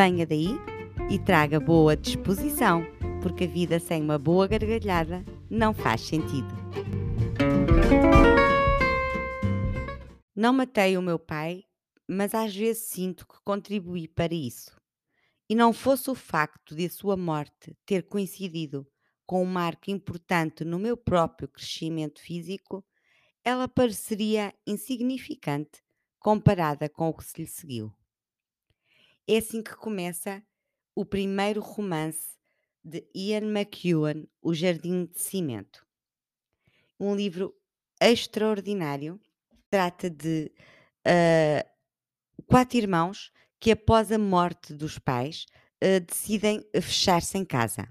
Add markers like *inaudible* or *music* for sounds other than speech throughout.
Venha daí e traga boa disposição, porque a vida sem uma boa gargalhada não faz sentido. Não matei o meu pai, mas às vezes sinto que contribuí para isso. E não fosse o facto de a sua morte ter coincidido com um marco importante no meu próprio crescimento físico, ela pareceria insignificante comparada com o que se lhe seguiu. É assim que começa o primeiro romance de Ian McEwan, O Jardim de Cimento. Um livro extraordinário. Trata de uh, quatro irmãos que, após a morte dos pais, uh, decidem fechar-se em casa.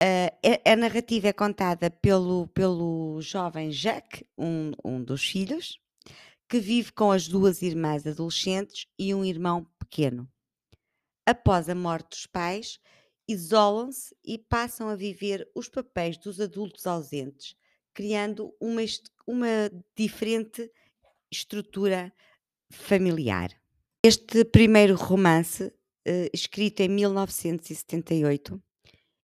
Uh, a, a, narrativa é contada pelo, pelo jovem Jack, um, um dos filhos, que vive com as duas irmãs adolescentes e um irmão pequeno. Após a morte dos pais, isolam-se e passam a viver os papéis dos adultos ausentes, criando uma, uma diferente estrutura familiar. Este primeiro romance, eh, escrito em 1978,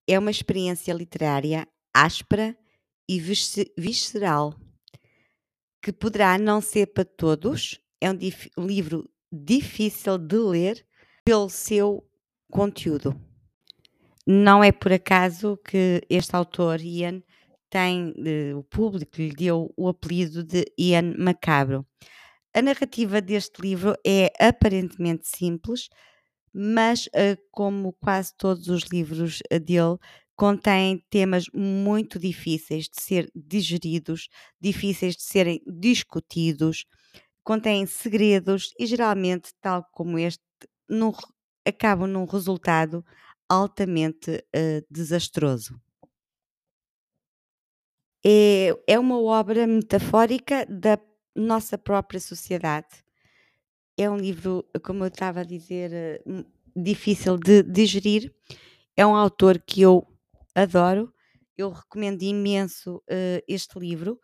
é uma experiência literária áspera e visceral que poderá não ser para todos, é um, dif livro difícil de ler pelo seu conteúdo. Não é por acaso que este autor, Ian, tem, eh, o público lhe deu o apelido de Ian Macabro. A narrativa deste livro é aparentemente simples, mas, uh, como quase todos os livros uh, dele, contém temas muito difíceis de ser digeridos, difíceis de serem discutidos, contém segredos e geralmente, tal como este, num, acabam num resultado altamente uh, desastroso. É, é uma obra metafórica da nossa própria sociedade. É um livro, como eu estava a dizer, uh, difícil de digerir. É um autor que eu adoro. Eu recomendo imenso uh, este livro.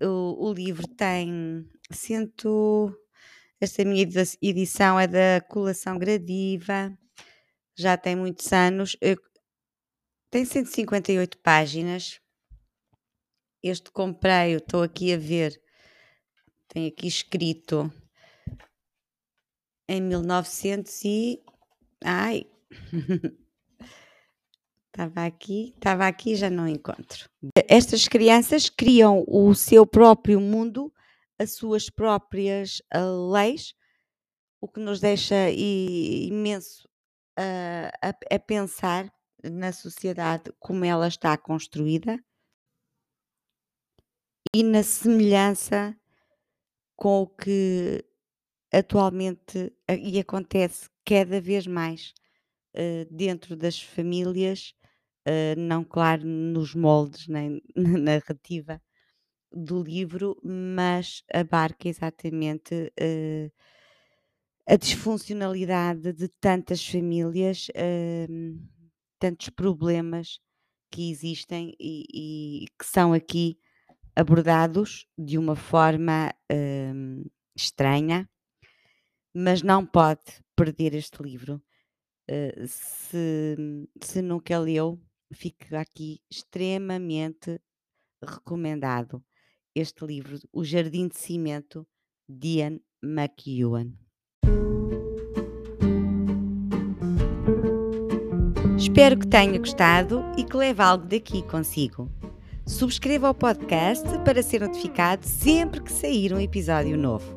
O, o, livro tem cento. Esta minha edição é da colação gradiva, já tem muitos anos. Eu, tem 158 páginas. Este comprei, estou aqui a ver, tem aqui escrito em 1900 e. Ai! *laughs* Estava aqui, estava aqui já não encontro. Estas crianças criam o seu próprio mundo, as suas próprias uh, leis, o que nos deixa imenso uh, a, a pensar na sociedade como ela está construída e na semelhança com o que atualmente e acontece cada vez mais uh, dentro das famílias uh, não claro nos moldes nem *laughs* na narrativa do livro, mas abarca exatamente uh, a disfuncionalidade de tantas famílias, uh, tantos problemas que existem e, e, que são aqui abordados de uma forma uh, estranha, mas não pode perder este livro. Se, se nunca leu, fica aqui extremamente recomendado este livro, O Jardim de Cimento, de Ian McEwan. Espero que tenha gostado e que leve algo daqui consigo. Subscreva o podcast para ser notificado sempre que sair um episódio novo.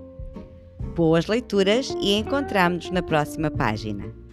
Boas leituras e encontramos-nos na próxima página.